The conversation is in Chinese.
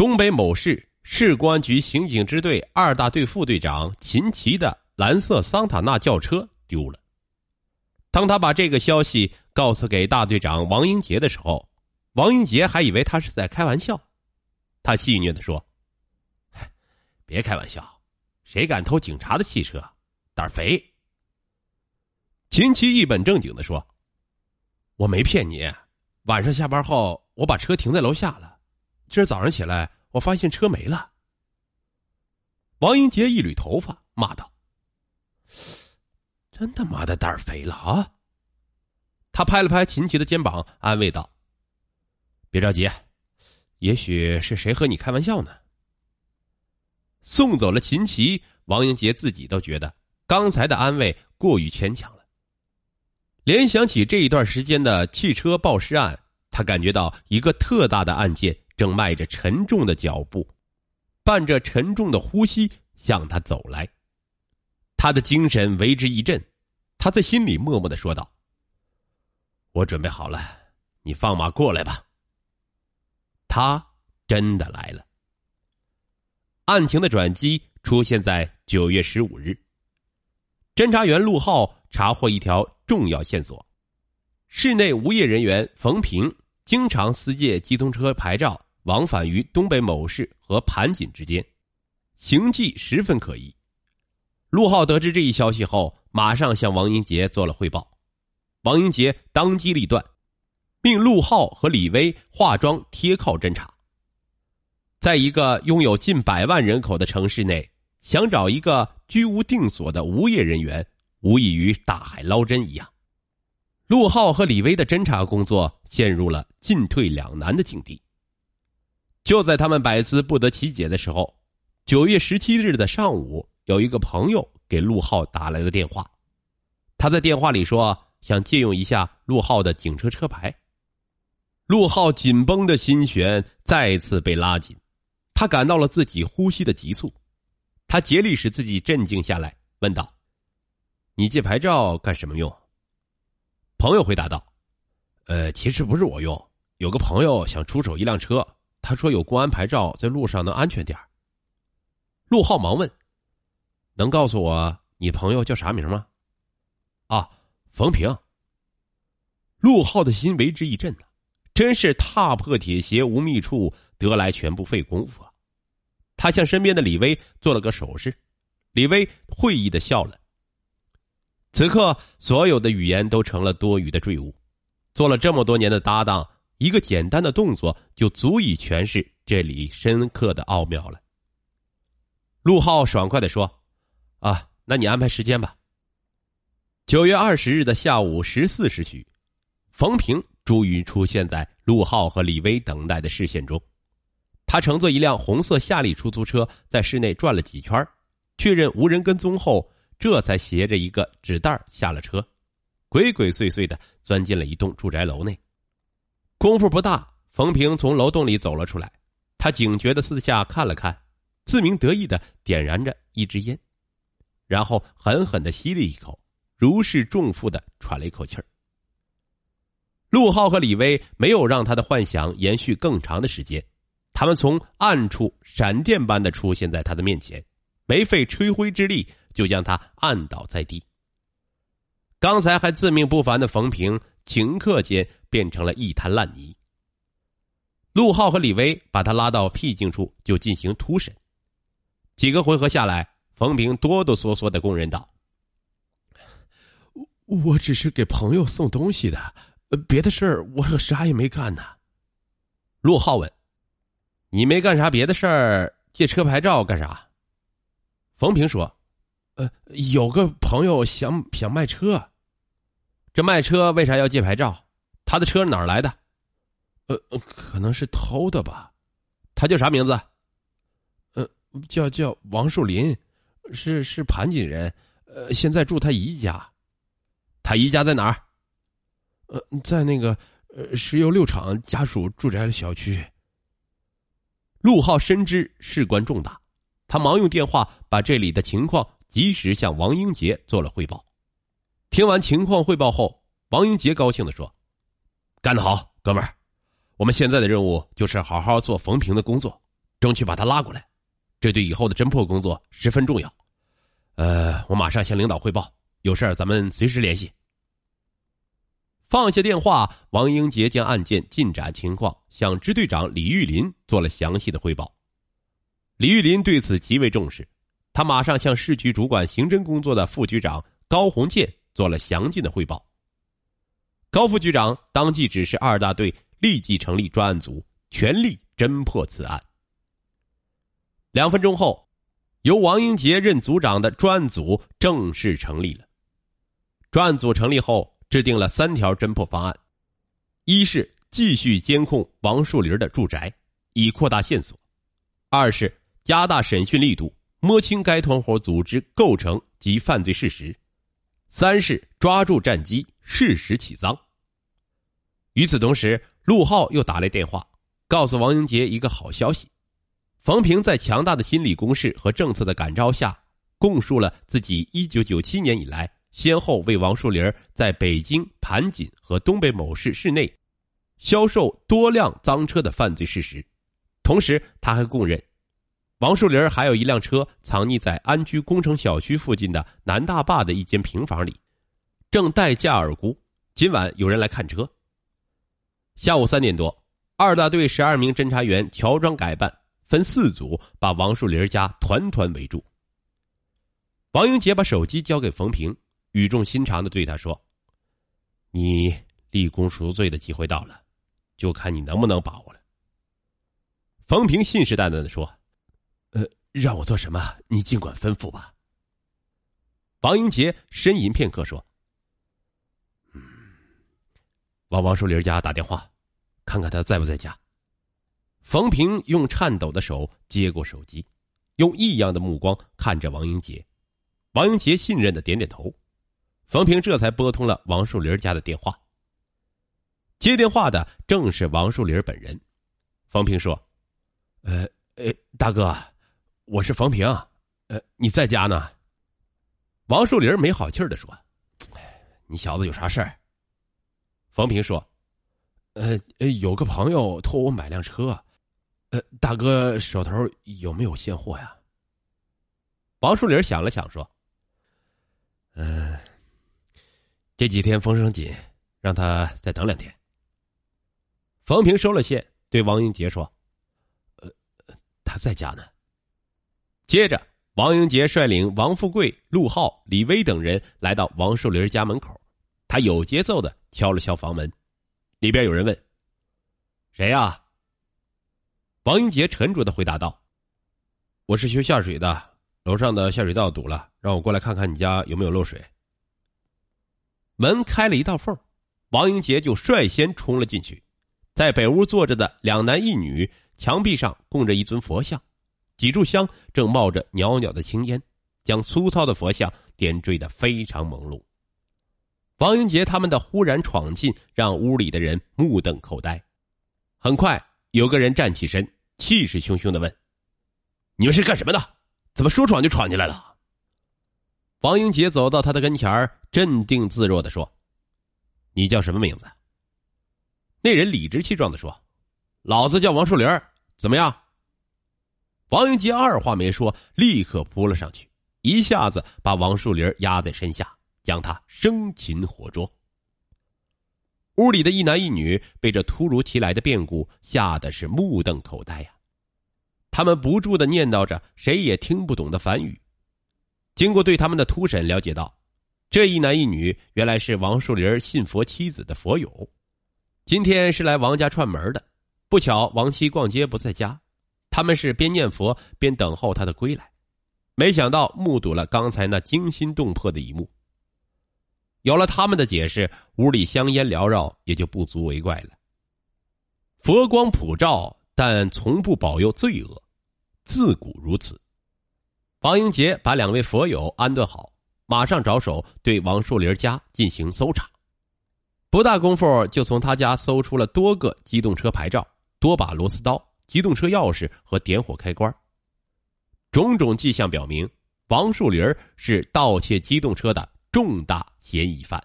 东北某市市公安局刑警支队二大队副队长秦奇的蓝色桑塔纳轿车丢了。当他把这个消息告诉给大队长王英杰的时候，王英杰还以为他是在开玩笑。他戏谑的说：“别开玩笑，谁敢偷警察的汽车，胆肥。”秦奇一本正经的说：“我没骗你，晚上下班后我把车停在楼下了。”今儿早上起来，我发现车没了。王英杰一捋头发，骂道：“真他妈的胆儿肥了啊！”他拍了拍秦琪的肩膀，安慰道：“别着急，也许是谁和你开玩笑呢。”送走了秦琪，王英杰自己都觉得刚才的安慰过于牵强了。联想起这一段时间的汽车爆尸案，他感觉到一个特大的案件。正迈着沉重的脚步，伴着沉重的呼吸向他走来，他的精神为之一振，他在心里默默的说道：“我准备好了，你放马过来吧。”他真的来了。案情的转机出现在九月十五日，侦查员陆浩查获一条重要线索：市内无业人员冯平经常私借机动车牌照。往返于东北某市和盘锦之间，行迹十分可疑。陆浩得知这一消息后，马上向王英杰做了汇报。王英杰当机立断，命陆浩和李威化妆贴靠侦查。在一个拥有近百万人口的城市内，想找一个居无定所的无业人员，无异于大海捞针一样。陆浩和李威的侦查工作陷入了进退两难的境地。就在他们百思不得其解的时候，九月十七日的上午，有一个朋友给陆浩打来了电话。他在电话里说想借用一下陆浩的警车车牌。陆浩紧绷的心弦再次被拉紧，他感到了自己呼吸的急促。他竭力使自己镇静下来，问道：“你借牌照干什么用？”朋友回答道：“呃，其实不是我用，有个朋友想出手一辆车。”他说：“有公安牌照，在路上能安全点陆浩忙问：“能告诉我你朋友叫啥名吗？”“啊，冯平。”陆浩的心为之一震呐，真是踏破铁鞋无觅处，得来全不费工夫啊！他向身边的李威做了个手势，李威会意的笑了。此刻，所有的语言都成了多余的赘物。做了这么多年的搭档。一个简单的动作就足以诠释这里深刻的奥妙了。陆浩爽快的说：“啊，那你安排时间吧。”九月二十日的下午十四时许，冯平终于出现在陆浩和李威等待的视线中。他乘坐一辆红色夏利出租车，在市内转了几圈，确认无人跟踪后，这才携着一个纸袋下了车，鬼鬼祟祟的钻进了一栋住宅楼内。功夫不大，冯平从楼洞里走了出来。他警觉的四下看了看，自鸣得意的点燃着一支烟，然后狠狠的吸了一口，如释重负的喘了一口气儿。陆浩和李威没有让他的幻想延续更长的时间，他们从暗处闪电般的出现在他的面前，没费吹灰之力就将他按倒在地。刚才还自命不凡的冯平。顷刻间变成了一滩烂泥。陆浩和李威把他拉到僻静处，就进行突审。几个回合下来，冯平哆哆嗦嗦的供认道：“我只是给朋友送东西的，别的事儿我可啥也没干呢。”陆浩问：“你没干啥别的事儿，借车牌照干啥？”冯平说：“呃，有个朋友想想卖车。”这卖车为啥要借牌照？他的车哪儿来的？呃，可能是偷的吧。他叫啥名字？呃，叫叫王树林，是是盘锦人。呃，现在住他姨家。他姨家在哪儿？呃，在那个呃石油六厂家属住宅的小区。陆浩深知事关重大，他忙用电话把这里的情况及时向王英杰做了汇报。听完情况汇报后，王英杰高兴的说：“干得好，哥们儿！我们现在的任务就是好好做冯平的工作，争取把他拉过来，这对以后的侦破工作十分重要。呃，我马上向领导汇报，有事儿咱们随时联系。放下电话，王英杰将案件进展情况向支队长李玉林做了详细的汇报。李玉林对此极为重视，他马上向市局主管刑侦工作的副局长高红建做了详尽的汇报。高副局长当即指示二大队立即成立专案组，全力侦破此案。两分钟后，由王英杰任组长的专案组正式成立了。专案组成立后。制定了三条侦破方案：一是继续监控王树林的住宅，以扩大线索；二是加大审讯力度，摸清该团伙组织构成及犯罪事实；三是抓住战机，适时起赃。与此同时，陆浩又打来电话，告诉王英杰一个好消息：冯平在强大的心理攻势和政策的感召下，供述了自己一九九七年以来。先后为王树林在北京盘锦和东北某市市内销售多辆赃车的犯罪事实，同时他还供认，王树林还有一辆车藏匿在安居工程小区附近的南大坝的一间平房里，正待价而沽。今晚有人来看车。下午三点多，二大队十二名侦查员乔装改扮，分四组把王树林家团团围住。王英杰把手机交给冯平。语重心长的对他说：“你立功赎罪的机会到了，就看你能不能把握了。”冯平信誓旦旦的说：“呃，让我做什么，你尽管吩咐吧。”王英杰呻吟片刻说：“嗯，往王树林家打电话，看看他在不在家。”冯平用颤抖的手接过手机，用异样的目光看着王英杰。王英杰信任的点点头。冯平这才拨通了王树林家的电话。接电话的正是王树林本人。冯平说：“呃，呃，大哥，我是冯平，呃，你在家呢？”王树林没好气的说：“你小子有啥事儿？”冯平说：“呃，有个朋友托我买辆车，呃，大哥手头有没有现货呀？”王树林想了想说：“嗯。”这几天风声紧，让他再等两天。冯平收了线，对王英杰说：“呃，他在家呢。”接着，王英杰率领王富贵、陆浩、李威等人来到王树林家门口，他有节奏的敲了敲房门，里边有人问：“谁呀？”王英杰沉着的回答道：“我是修下水的，楼上的下水道堵了，让我过来看看你家有没有漏水。”门开了一道缝，王英杰就率先冲了进去。在北屋坐着的两男一女，墙壁上供着一尊佛像，几炷香正冒着袅袅的青烟，将粗糙的佛像点缀的非常朦胧。王英杰他们的忽然闯进，让屋里的人目瞪口呆。很快，有个人站起身，气势汹汹的问：“你们是干什么的？怎么说闯就闯进来了？”王英杰走到他的跟前镇定自若的说：“你叫什么名字？”那人理直气壮的说：“老子叫王树林怎么样？”王英杰二话没说，立刻扑了上去，一下子把王树林压在身下，将他生擒活捉。屋里的一男一女被这突如其来的变故吓得是目瞪口呆呀，他们不住的念叨着谁也听不懂的梵语。经过对他们的突审，了解到，这一男一女原来是王树林信佛妻子的佛友，今天是来王家串门的。不巧王妻逛街不在家，他们是边念佛边等候他的归来，没想到目睹了刚才那惊心动魄的一幕。有了他们的解释，屋里香烟缭绕，也就不足为怪了。佛光普照，但从不保佑罪恶，自古如此。王英杰把两位佛友安顿好，马上着手对王树林家进行搜查。不大功夫，就从他家搜出了多个机动车牌照、多把螺丝刀、机动车钥匙和点火开关。种种迹象表明，王树林是盗窃机动车的重大嫌疑犯。